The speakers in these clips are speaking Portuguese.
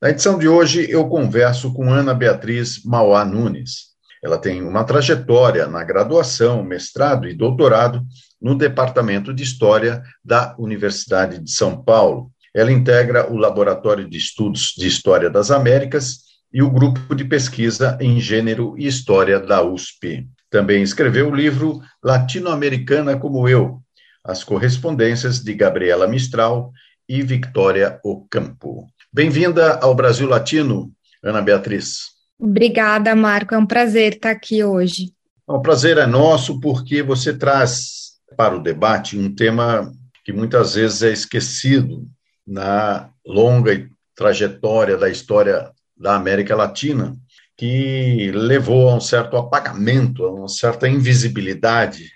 Na edição de hoje, eu converso com Ana Beatriz Mauá Nunes. Ela tem uma trajetória na graduação, mestrado e doutorado no Departamento de História da Universidade de São Paulo. Ela integra o Laboratório de Estudos de História das Américas e o Grupo de Pesquisa em Gênero e História da USP. Também escreveu o livro Latino-Americana como Eu, as correspondências de Gabriela Mistral e Victoria Ocampo. Bem-vinda ao Brasil Latino, Ana Beatriz. Obrigada, Marco. É um prazer estar aqui hoje. O prazer é nosso porque você traz para o debate um tema que muitas vezes é esquecido na longa trajetória da história da América Latina, que levou a um certo apagamento, a uma certa invisibilidade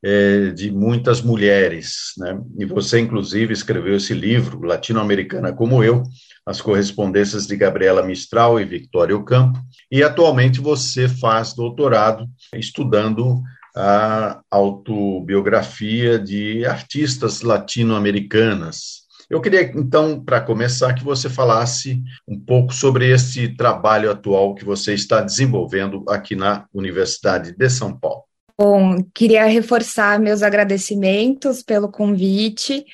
é, de muitas mulheres. Né? E você, inclusive, escreveu esse livro, Latino-Americana como Eu, as correspondências de Gabriela Mistral e Victoria Ocampo, e atualmente você faz doutorado estudando a autobiografia de artistas latino-americanas. Eu queria, então, para começar, que você falasse um pouco sobre esse trabalho atual que você está desenvolvendo aqui na Universidade de São Paulo. Bom, queria reforçar meus agradecimentos pelo convite.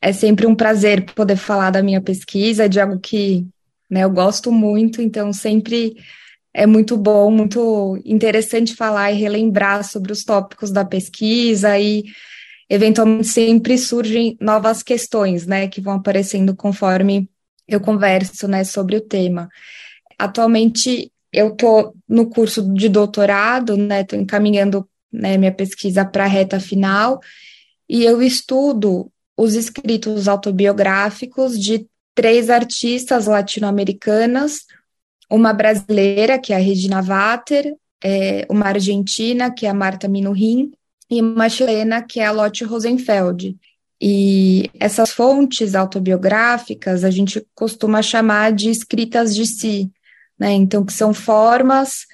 É sempre um prazer poder falar da minha pesquisa, de algo que né, eu gosto muito, então sempre é muito bom, muito interessante falar e relembrar sobre os tópicos da pesquisa e eventualmente sempre surgem novas questões, né, que vão aparecendo conforme eu converso, né, sobre o tema. Atualmente eu estou no curso de doutorado, né, encaminhando né, minha pesquisa para a reta final e eu estudo os escritos autobiográficos de três artistas latino-americanas, uma brasileira, que é a Regina Vater, é, uma argentina, que é a Marta Minuhin, e uma chilena, que é a Lotte Rosenfeld. E essas fontes autobiográficas a gente costuma chamar de escritas de si, né? Então, que são formas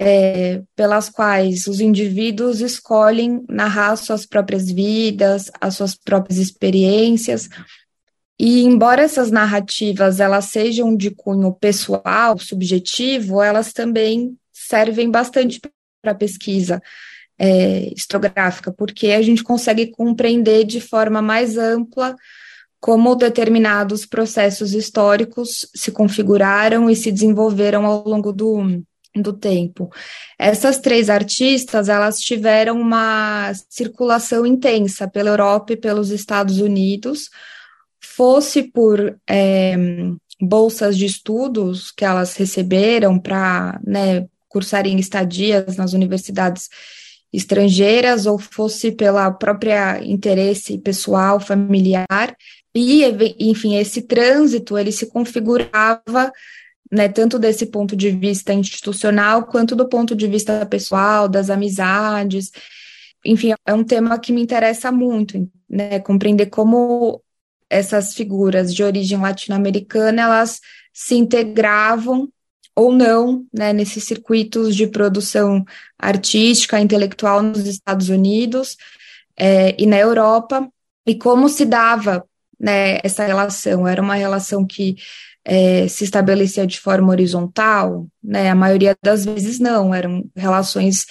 é, pelas quais os indivíduos escolhem narrar suas próprias vidas, as suas próprias experiências. E embora essas narrativas elas sejam de cunho pessoal, subjetivo, elas também servem bastante para pesquisa é, historiográfica, porque a gente consegue compreender de forma mais ampla como determinados processos históricos se configuraram e se desenvolveram ao longo do, do tempo. Essas três artistas, elas tiveram uma circulação intensa pela Europa e pelos Estados Unidos, fosse por é, bolsas de estudos que elas receberam para né, cursarem estadias nas universidades estrangeiras, ou fosse pela própria interesse pessoal, familiar, e, enfim, esse trânsito, ele se configurava né, tanto desse ponto de vista institucional quanto do ponto de vista pessoal, das amizades. Enfim, é um tema que me interessa muito, né, compreender como essas figuras de origem latino-americana, elas se integravam ou não, né, nesses circuitos de produção artística, intelectual nos Estados Unidos é, e na Europa, e como se dava né, essa relação. Era uma relação que é, se estabelecia de forma horizontal, né? A maioria das vezes não, eram relações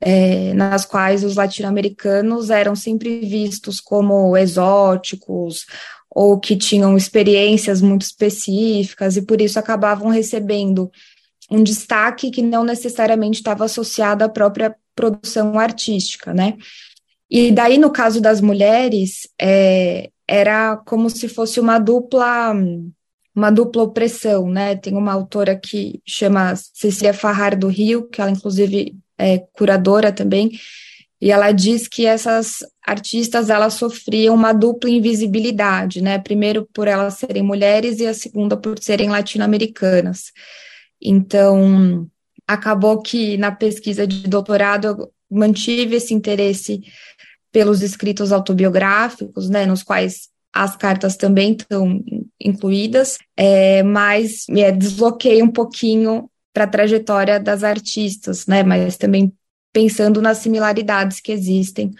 é, nas quais os latino-americanos eram sempre vistos como exóticos ou que tinham experiências muito específicas e por isso acabavam recebendo um destaque que não necessariamente estava associado à própria produção artística, né? E daí, no caso das mulheres, é, era como se fosse uma dupla uma dupla opressão, né? Tem uma autora que chama Cecília Farrar do Rio, que ela inclusive é curadora também, e ela diz que essas artistas elas sofriam uma dupla invisibilidade, né? Primeiro por elas serem mulheres e a segunda por serem latino-americanas. Então, acabou que na pesquisa de doutorado eu mantive esse interesse pelos escritos autobiográficos, né, nos quais as cartas também estão incluídas, é, mas me desloquei um pouquinho para a trajetória das artistas, né, mas também pensando nas similaridades que existem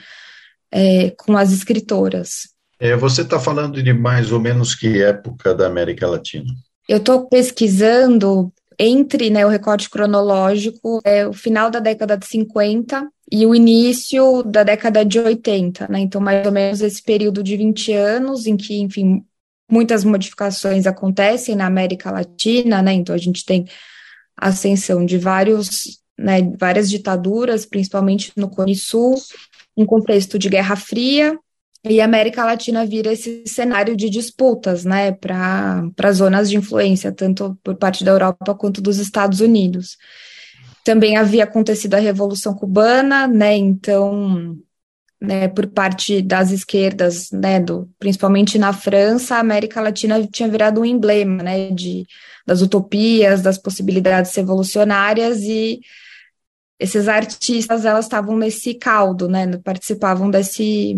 é, com as escritoras. É, você está falando de mais ou menos que época da América Latina? Eu estou pesquisando entre né, o recorte cronológico, é, o final da década de 50 e o início da década de 80, né? Então, mais ou menos esse período de 20 anos em que, enfim, muitas modificações acontecem na América Latina, né? Então, a gente tem ascensão de vários, né, várias ditaduras, principalmente no Cone Sul, um contexto de Guerra Fria, e a América Latina vira esse cenário de disputas, né, para zonas de influência, tanto por parte da Europa quanto dos Estados Unidos. Também havia acontecido a Revolução Cubana, né, então, né, por parte das esquerdas, né, do, principalmente na França, a América Latina tinha virado um emblema, né, de, das utopias, das possibilidades revolucionárias e esses artistas, elas estavam nesse caldo, né, participavam desse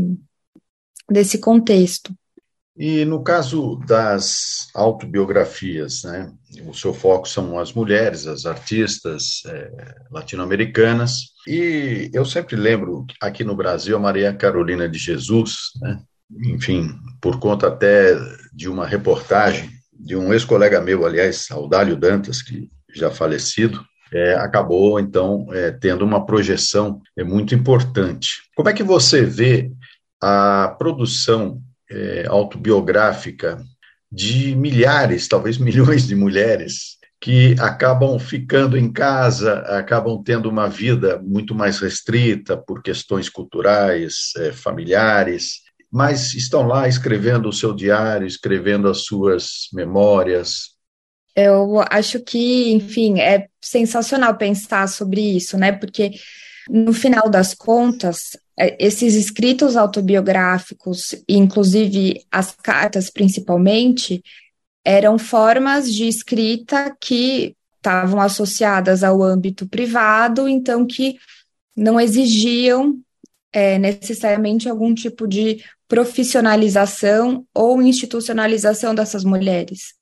desse contexto. E no caso das autobiografias, né, o seu foco são as mulheres, as artistas é, latino-americanas. E eu sempre lembro aqui no Brasil a Maria Carolina de Jesus, né, enfim, por conta até de uma reportagem de um ex-colega meu, aliás, Audálio Dantas, que já falecido, é, acabou então é, tendo uma projeção é, muito importante. Como é que você vê a produção é, autobiográfica de milhares, talvez milhões de mulheres que acabam ficando em casa, acabam tendo uma vida muito mais restrita por questões culturais, é, familiares, mas estão lá escrevendo o seu diário, escrevendo as suas memórias. Eu acho que, enfim, é sensacional pensar sobre isso, né? Porque no final das contas, esses escritos autobiográficos, inclusive as cartas principalmente, eram formas de escrita que estavam associadas ao âmbito privado, então que não exigiam é, necessariamente algum tipo de profissionalização ou institucionalização dessas mulheres.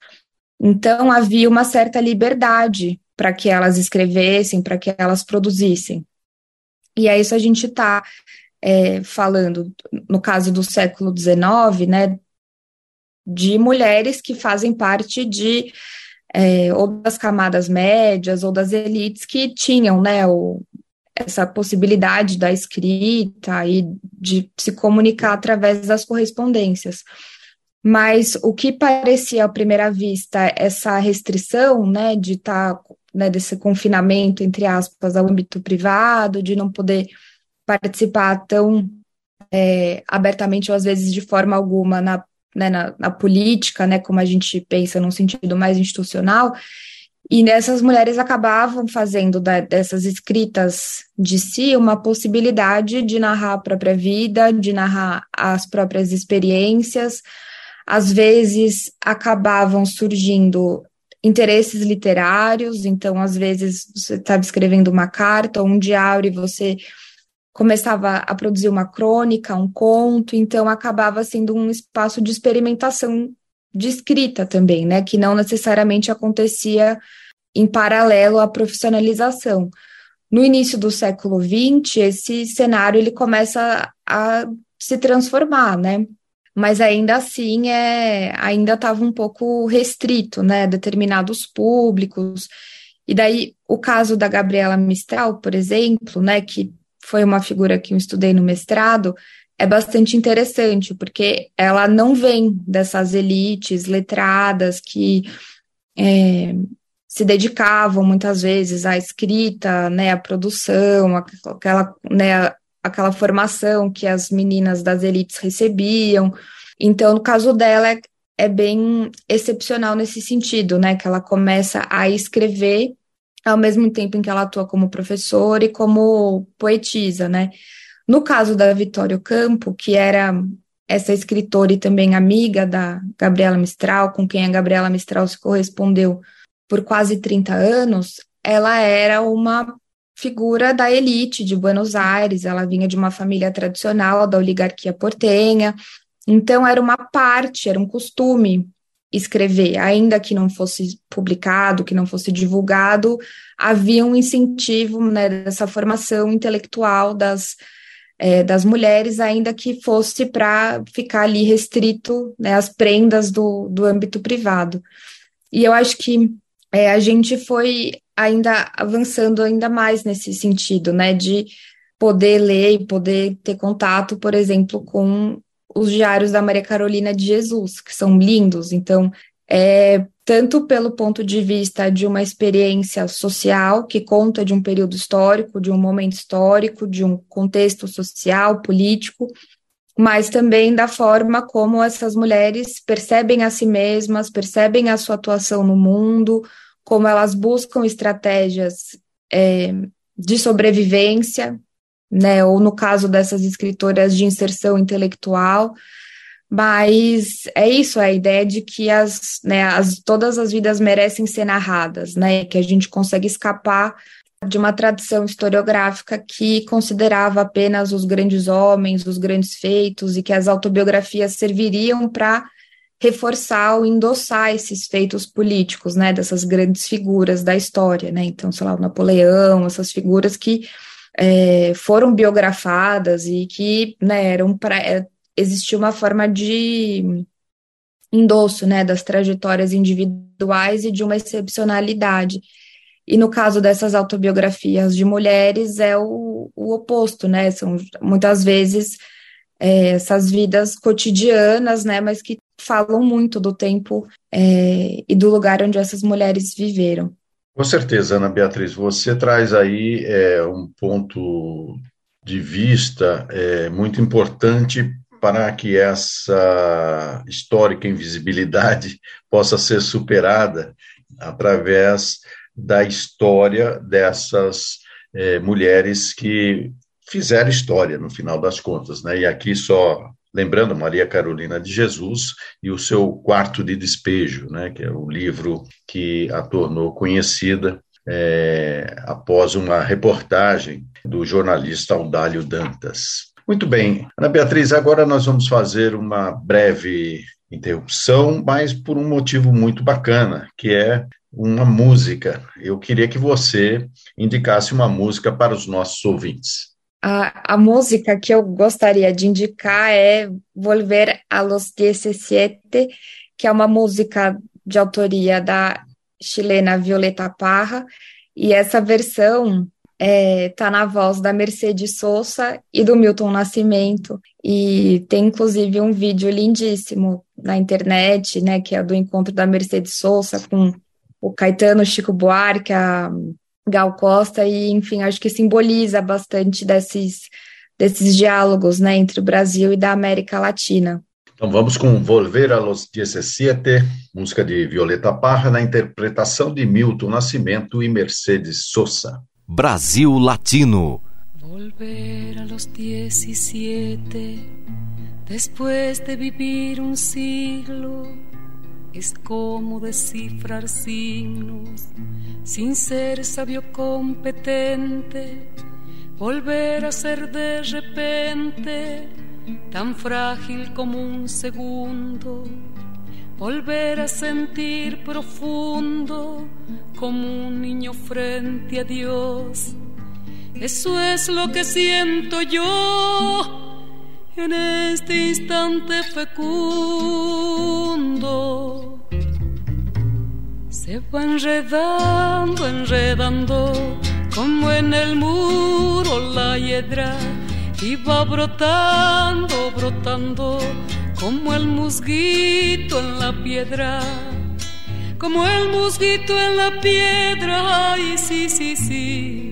Então havia uma certa liberdade para que elas escrevessem, para que elas produzissem. E é isso a gente está é, falando, no caso do século XIX, né, de mulheres que fazem parte de é, ou das camadas médias ou das elites que tinham, né, o, essa possibilidade da escrita e de se comunicar através das correspondências. Mas o que parecia à primeira vista essa restrição, né, de estar, tá, né, desse confinamento entre aspas ao âmbito privado, de não poder participar tão é, abertamente ou às vezes de forma alguma na, né, na, na, política, né, como a gente pensa num sentido mais institucional, e essas mulheres acabavam fazendo da, dessas escritas de si uma possibilidade de narrar a própria vida, de narrar as próprias experiências, às vezes acabavam surgindo interesses literários, então às vezes você estava escrevendo uma carta ou um diário e você começava a produzir uma crônica, um conto, então acabava sendo um espaço de experimentação de escrita também, né, que não necessariamente acontecia em paralelo à profissionalização. No início do século XX, esse cenário ele começa a se transformar, né? Mas ainda assim é, ainda estava um pouco restrito, né? Determinados públicos. E daí o caso da Gabriela Mistral, por exemplo, né? Que foi uma figura que eu estudei no mestrado, é bastante interessante, porque ela não vem dessas elites letradas que é, se dedicavam muitas vezes à escrita, né, à produção, aquela, né, aquela formação que as meninas das elites recebiam. Então, no caso dela, é, é bem excepcional nesse sentido, né, que ela começa a escrever ao mesmo tempo em que ela atua como professora e como poetisa, né? No caso da Vitória Campo, que era essa escritora e também amiga da Gabriela Mistral, com quem a Gabriela Mistral se correspondeu por quase 30 anos, ela era uma figura da elite de Buenos Aires, ela vinha de uma família tradicional da oligarquia portenha, então era uma parte, era um costume escrever, ainda que não fosse publicado, que não fosse divulgado, havia um incentivo né, dessa formação intelectual das, é, das mulheres, ainda que fosse para ficar ali restrito né, às prendas do, do âmbito privado. E eu acho que é, a gente foi ainda avançando ainda mais nesse sentido, né, de poder ler e poder ter contato, por exemplo, com os diários da Maria Carolina de Jesus, que são lindos. Então, é, tanto pelo ponto de vista de uma experiência social, que conta de um período histórico, de um momento histórico, de um contexto social, político, mas também da forma como essas mulheres percebem a si mesmas, percebem a sua atuação no mundo, como elas buscam estratégias é, de sobrevivência, né, ou no caso dessas escritoras de inserção intelectual, mas é isso, a ideia de que as, né, as, todas as vidas merecem ser narradas, né, que a gente consegue escapar de uma tradição historiográfica que considerava apenas os grandes homens, os grandes feitos, e que as autobiografias serviriam para reforçar ou endossar esses feitos políticos, né, dessas grandes figuras da história, né, então, sei lá, o Napoleão, essas figuras que é, foram biografadas e que né, eram para é, existia uma forma de endosso né, das trajetórias individuais e de uma excepcionalidade. E no caso dessas autobiografias de mulheres é o, o oposto, né? São muitas vezes é, essas vidas cotidianas, né? Mas que falam muito do tempo é, e do lugar onde essas mulheres viveram. Com certeza, Ana Beatriz, você traz aí é, um ponto de vista é, muito importante para que essa histórica invisibilidade possa ser superada através da história dessas é, mulheres que fizeram história no final das contas, né? E aqui só lembrando Maria Carolina de Jesus e o seu Quarto de Despejo, né, que é o livro que a tornou conhecida é, após uma reportagem do jornalista Audálio Dantas. Muito bem, Ana Beatriz, agora nós vamos fazer uma breve interrupção, mas por um motivo muito bacana, que é uma música. Eu queria que você indicasse uma música para os nossos ouvintes. A, a música que eu gostaria de indicar é Volver a los 17, que é uma música de autoria da chilena Violeta Parra, e essa versão é, tá na voz da Mercedes Sosa e do Milton Nascimento, e tem inclusive um vídeo lindíssimo na internet, né, que é do encontro da Mercedes Sosa com o Caetano Chico Buarque, a Gal Costa, e enfim, acho que simboliza bastante desses, desses diálogos né, entre o Brasil e da América Latina. Então vamos com Volver a los 17, música de Violeta Parra, na interpretação de Milton Nascimento e Mercedes Sosa. Brasil Latino. Volver a los 17, después de vivir un siglo es como descifrar signos sin ser sabio competente, volver a ser de repente tan frágil como un segundo, volver a sentir profundo como un niño frente a Dios. Eso es lo que siento yo en este instante fecundo. Se va enredando, enredando, como en el muro la hiedra, y va brotando, brotando, como el musguito en la piedra, como el musguito en la piedra, ay, sí, sí, sí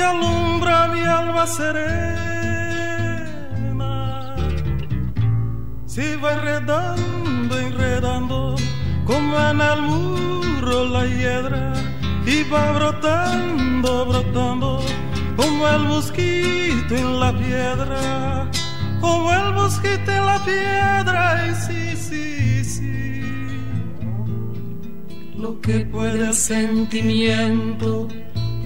que alumbra mi alma serena. Si va enredando, enredando, como en el muro la hiedra, y va brotando, brotando, como el mosquito en la piedra, como el mosquito en la piedra, y sí, sí, sí. Lo que puede el sentimiento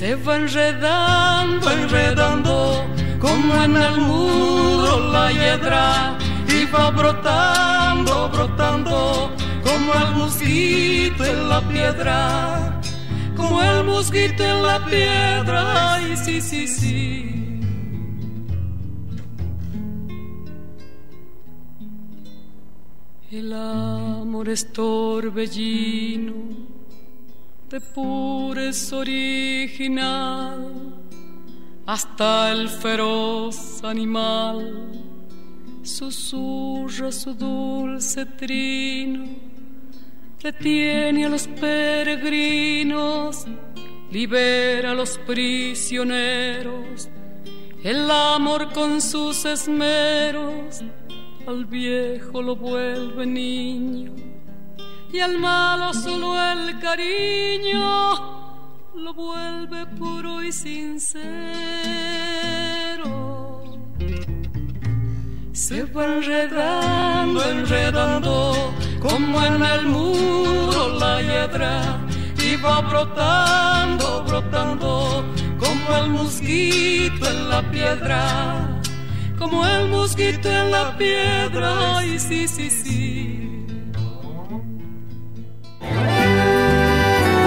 Se va enredando, enredando, como en el muro la hiedra, y va brotando, brotando, como el mosquito en la piedra, como el mosquito en la piedra, ay, sí, sí, sí. El amor es torbellino de pureza original, hasta el feroz animal susurra su dulce trino, detiene a los peregrinos, libera a los prisioneros, el amor con sus esmeros al viejo lo vuelve niño y al malo solo el cariño lo vuelve puro y sincero. Se va enredando, enredando, como en el muro la hiedra, y va brotando, brotando, como el mosquito en la piedra como el mosquito en la piedra. Ay, sí, sí, sí.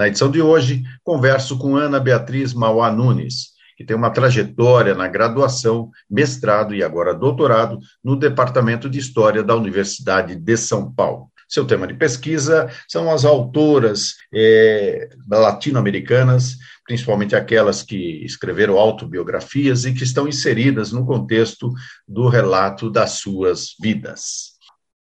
Na edição de hoje, converso com Ana Beatriz Mauá Nunes, que tem uma trajetória na graduação, mestrado e agora doutorado no Departamento de História da Universidade de São Paulo. Seu tema de pesquisa são as autoras é, latino-americanas, principalmente aquelas que escreveram autobiografias e que estão inseridas no contexto do relato das suas vidas.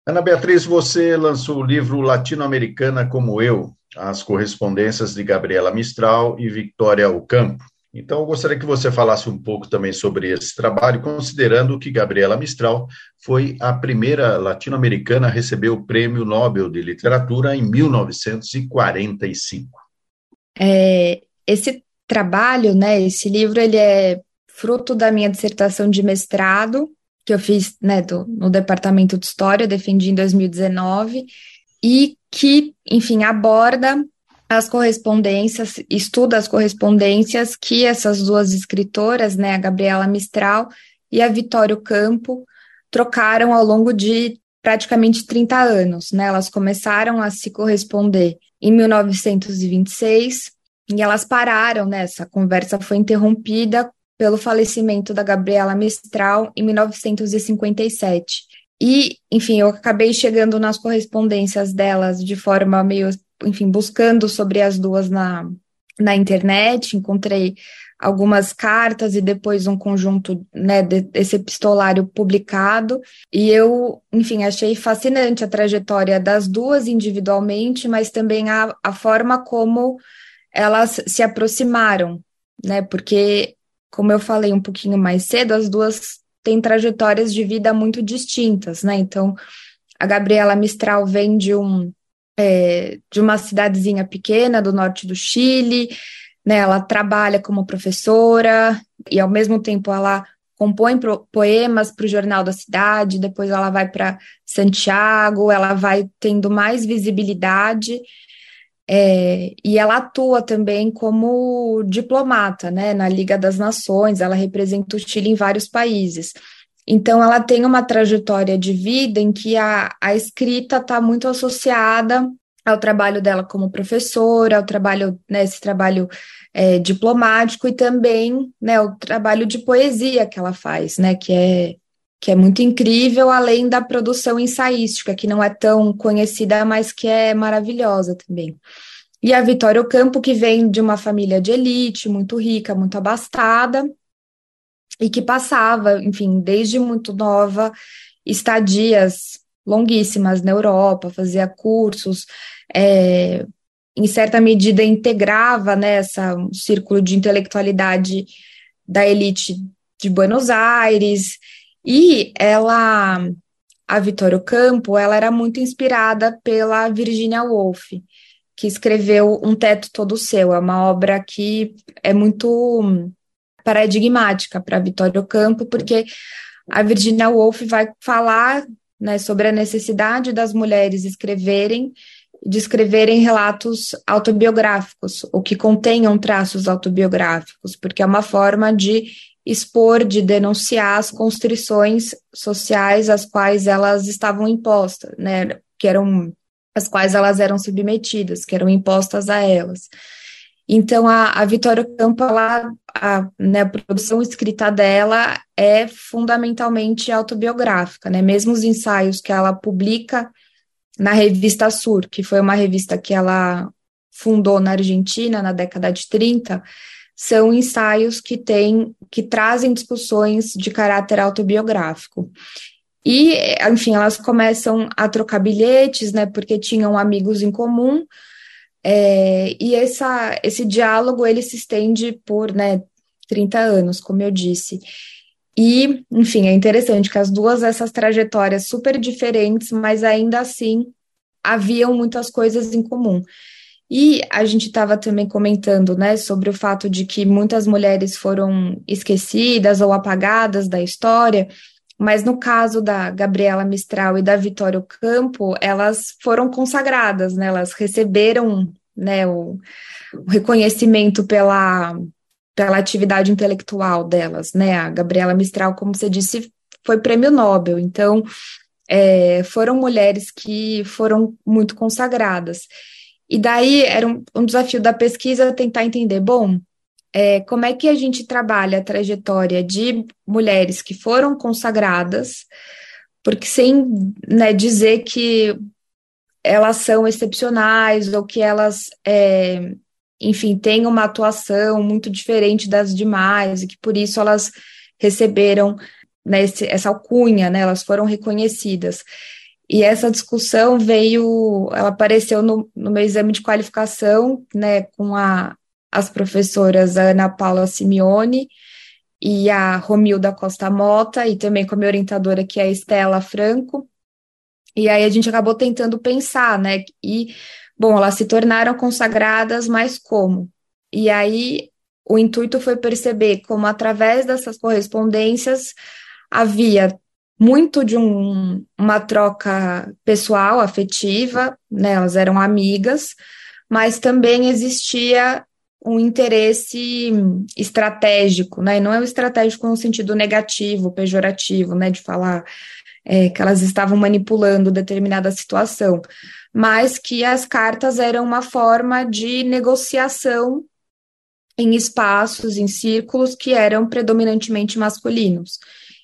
Ana Beatriz, você lançou o livro Latino-Americana como Eu, as correspondências de Gabriela Mistral e Victoria Ocampo. Então, eu gostaria que você falasse um pouco também sobre esse trabalho, considerando que Gabriela Mistral foi a primeira latino-americana a receber o Prêmio Nobel de Literatura em 1945. É, esse trabalho, né, esse livro, ele é fruto da minha dissertação de mestrado, que eu fiz né, do, no Departamento de História, defendi em 2019, e que, enfim, aborda as correspondências, estuda as correspondências que essas duas escritoras, né, a Gabriela Mistral e a Vitório Campo, trocaram ao longo de praticamente 30 anos, né? Elas começaram a se corresponder em 1926 e elas pararam, né? Essa conversa foi interrompida pelo falecimento da Gabriela Mistral em 1957. E, enfim, eu acabei chegando nas correspondências delas de forma meio enfim, buscando sobre as duas na, na internet, encontrei algumas cartas e depois um conjunto né, desse epistolário publicado. E eu, enfim, achei fascinante a trajetória das duas individualmente, mas também a, a forma como elas se aproximaram, né? Porque, como eu falei um pouquinho mais cedo, as duas têm trajetórias de vida muito distintas, né? Então, a Gabriela Mistral vem de um é, de uma cidadezinha pequena do norte do Chile, né? Ela trabalha como professora e ao mesmo tempo ela compõe poemas para o Jornal da Cidade, depois ela vai para Santiago, ela vai tendo mais visibilidade é, e ela atua também como diplomata, né, na Liga das Nações, ela representa o Chile em vários países. Então, ela tem uma trajetória de vida em que a, a escrita está muito associada ao trabalho dela como professora, ao trabalho, né, esse trabalho é, diplomático e também, né, o trabalho de poesia que ela faz, né, que é que é muito incrível, além da produção ensaística, que não é tão conhecida, mas que é maravilhosa também. E a Vitória Ocampo, que vem de uma família de elite, muito rica, muito abastada, e que passava, enfim, desde muito nova, estadias longuíssimas na Europa, fazia cursos, é, em certa medida integrava né, um círculo de intelectualidade da elite de Buenos Aires, e ela, a Vitória Campo, ela era muito inspirada pela Virginia Woolf, que escreveu Um Teto Todo Seu, é uma obra que é muito paradigmática para Vitória Campo, porque a Virginia Woolf vai falar né, sobre a necessidade das mulheres escreverem, de escreverem relatos autobiográficos, ou que contenham traços autobiográficos, porque é uma forma de expor, de denunciar as constrições sociais às quais elas estavam impostas, né, que eram as quais elas eram submetidas, que eram impostas a elas. Então, a, a Vitória Campo, ela, a, né, a produção escrita dela é fundamentalmente autobiográfica, né? Mesmo os ensaios que ela publica na revista Sur, que foi uma revista que ela fundou na Argentina na década de 30, são ensaios que têm, que trazem discussões de caráter autobiográfico. E, enfim, elas começam a trocar bilhetes, né, porque tinham amigos em comum, é, e essa, esse diálogo ele se estende por né, 30 anos, como eu disse. E, enfim, é interessante que as duas, essas trajetórias super diferentes, mas ainda assim haviam muitas coisas em comum. E a gente estava também comentando, né, sobre o fato de que muitas mulheres foram esquecidas ou apagadas da história, mas no caso da Gabriela Mistral e da Vitória Ocampo, elas foram consagradas, né? Elas receberam né, o, o reconhecimento pela, pela atividade intelectual delas, né? A Gabriela Mistral, como você disse, foi prêmio Nobel, então é, foram mulheres que foram muito consagradas. E daí era um, um desafio da pesquisa tentar entender, bom, é, como é que a gente trabalha a trajetória de mulheres que foram consagradas, porque sem né, dizer que elas são excepcionais ou que elas, é, enfim, têm uma atuação muito diferente das demais e que por isso elas receberam né, esse, essa alcunha, né, elas foram reconhecidas. E essa discussão veio, ela apareceu no, no meu exame de qualificação, né, com a, as professoras Ana Paula Simeone e a Romilda Costa Mota, e também com a minha orientadora, que é a Estela Franco. E aí a gente acabou tentando pensar, né? E, bom, elas se tornaram consagradas, mas como? E aí o intuito foi perceber como, através dessas correspondências, havia muito de um, uma troca pessoal, afetiva, né? Elas eram amigas, mas também existia um interesse estratégico, né? E não é um estratégico no sentido negativo, pejorativo, né? De falar é, que elas estavam manipulando determinada situação, mas que as cartas eram uma forma de negociação em espaços, em círculos que eram predominantemente masculinos.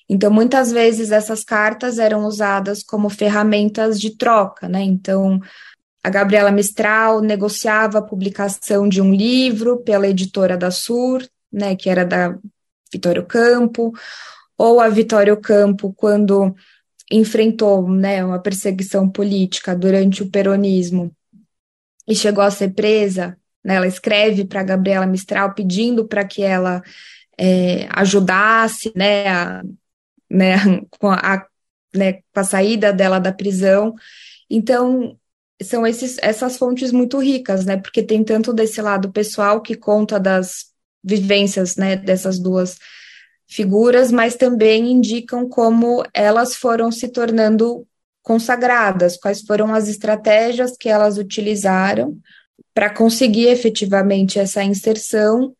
Então, muitas vezes essas cartas eram usadas como ferramentas de troca, né? Então, a Gabriela Mistral negociava a publicação de um livro pela editora da Sur, né, que era da Vitório Campo, ou a Vitório Campo, quando enfrentou né, uma perseguição política durante o peronismo e chegou a ser presa, né, ela escreve para Gabriela Mistral pedindo para que ela é, ajudasse né, a, né, com, a, né, com a saída dela da prisão. Então, são esses, essas fontes muito ricas, né? Porque tem tanto desse lado pessoal que conta das vivências, né, dessas duas figuras, mas também indicam como elas foram se tornando consagradas, quais foram as estratégias que elas utilizaram para conseguir efetivamente essa inserção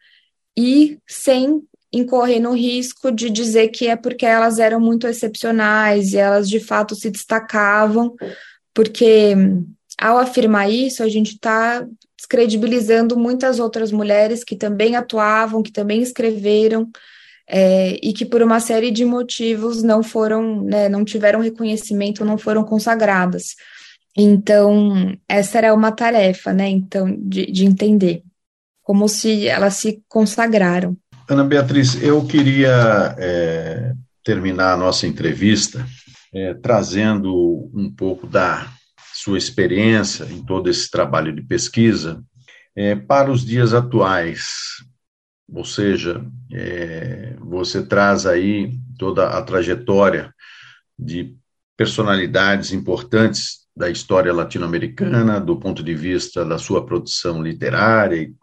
e sem incorrer no risco de dizer que é porque elas eram muito excepcionais e elas de fato se destacavam, porque ao afirmar isso, a gente está descredibilizando muitas outras mulheres que também atuavam, que também escreveram, é, e que por uma série de motivos não foram, né, não tiveram reconhecimento, não foram consagradas. Então, essa era uma tarefa, né, então, de, de entender como se elas se consagraram. Ana Beatriz, eu queria é, terminar a nossa entrevista é, trazendo um pouco da sua experiência em todo esse trabalho de pesquisa é, para os dias atuais. Ou seja, é, você traz aí toda a trajetória de personalidades importantes da história latino-americana, do ponto de vista da sua produção literária e,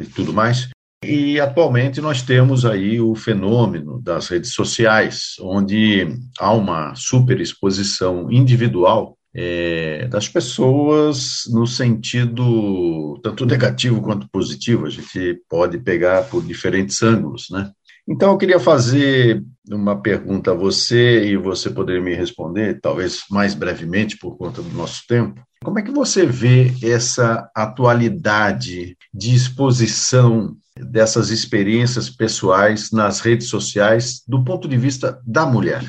e tudo mais. E atualmente nós temos aí o fenômeno das redes sociais, onde há uma superexposição individual é, das pessoas no sentido tanto negativo quanto positivo. A gente pode pegar por diferentes ângulos, né? Então, eu queria fazer uma pergunta a você e você poderia me responder, talvez mais brevemente por conta do nosso tempo. Como é que você vê essa atualidade de exposição dessas experiências pessoais nas redes sociais do ponto de vista da mulher?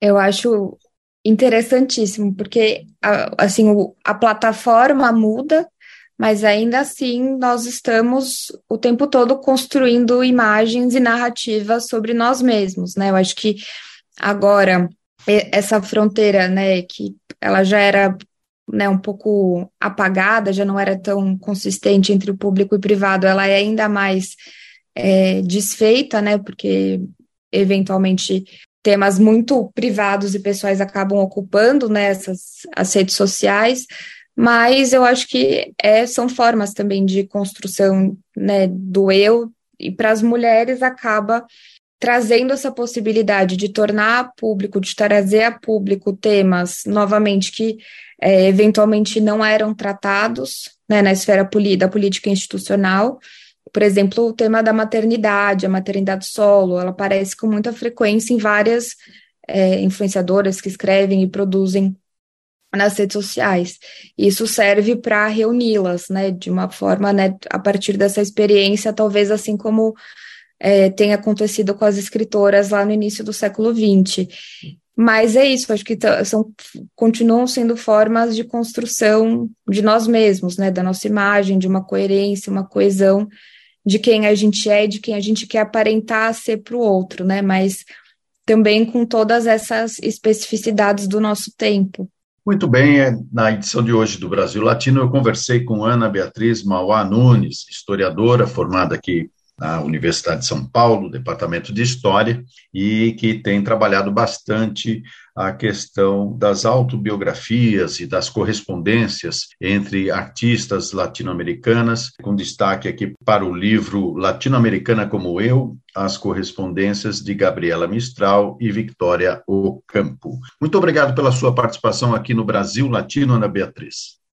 Eu acho interessantíssimo, porque assim a plataforma muda, mas ainda assim nós estamos o tempo todo construindo imagens e narrativas sobre nós mesmos, né? Eu acho que agora essa fronteira, né, que ela já era né, um pouco apagada, já não era tão consistente entre o público e o privado, ela é ainda mais é, desfeita, né, porque eventualmente temas muito privados e pessoais acabam ocupando né, as redes sociais, mas eu acho que é, são formas também de construção né, do eu, e para as mulheres acaba trazendo essa possibilidade de tornar público, de trazer a público temas, novamente, que é, eventualmente não eram tratados né, na esfera da política institucional. Por exemplo, o tema da maternidade, a maternidade solo, ela aparece com muita frequência em várias é, influenciadoras que escrevem e produzem nas redes sociais. Isso serve para reuni-las, né, de uma forma, né, a partir dessa experiência, talvez assim como é, tem acontecido com as escritoras lá no início do século XX. Mas é isso, acho que são, continuam sendo formas de construção de nós mesmos, né, da nossa imagem, de uma coerência, uma coesão de quem a gente é, de quem a gente quer aparentar ser para o outro, né, mas também com todas essas especificidades do nosso tempo. Muito bem, é, na edição de hoje do Brasil Latino, eu conversei com Ana Beatriz Mauá Nunes, historiadora formada aqui na Universidade de São Paulo, Departamento de História, e que tem trabalhado bastante a questão das autobiografias e das correspondências entre artistas latino-americanas, com destaque aqui para o livro Latino-Americana como Eu, as correspondências de Gabriela Mistral e Victoria Ocampo. Muito obrigado pela sua participação aqui no Brasil Latino, Ana Beatriz.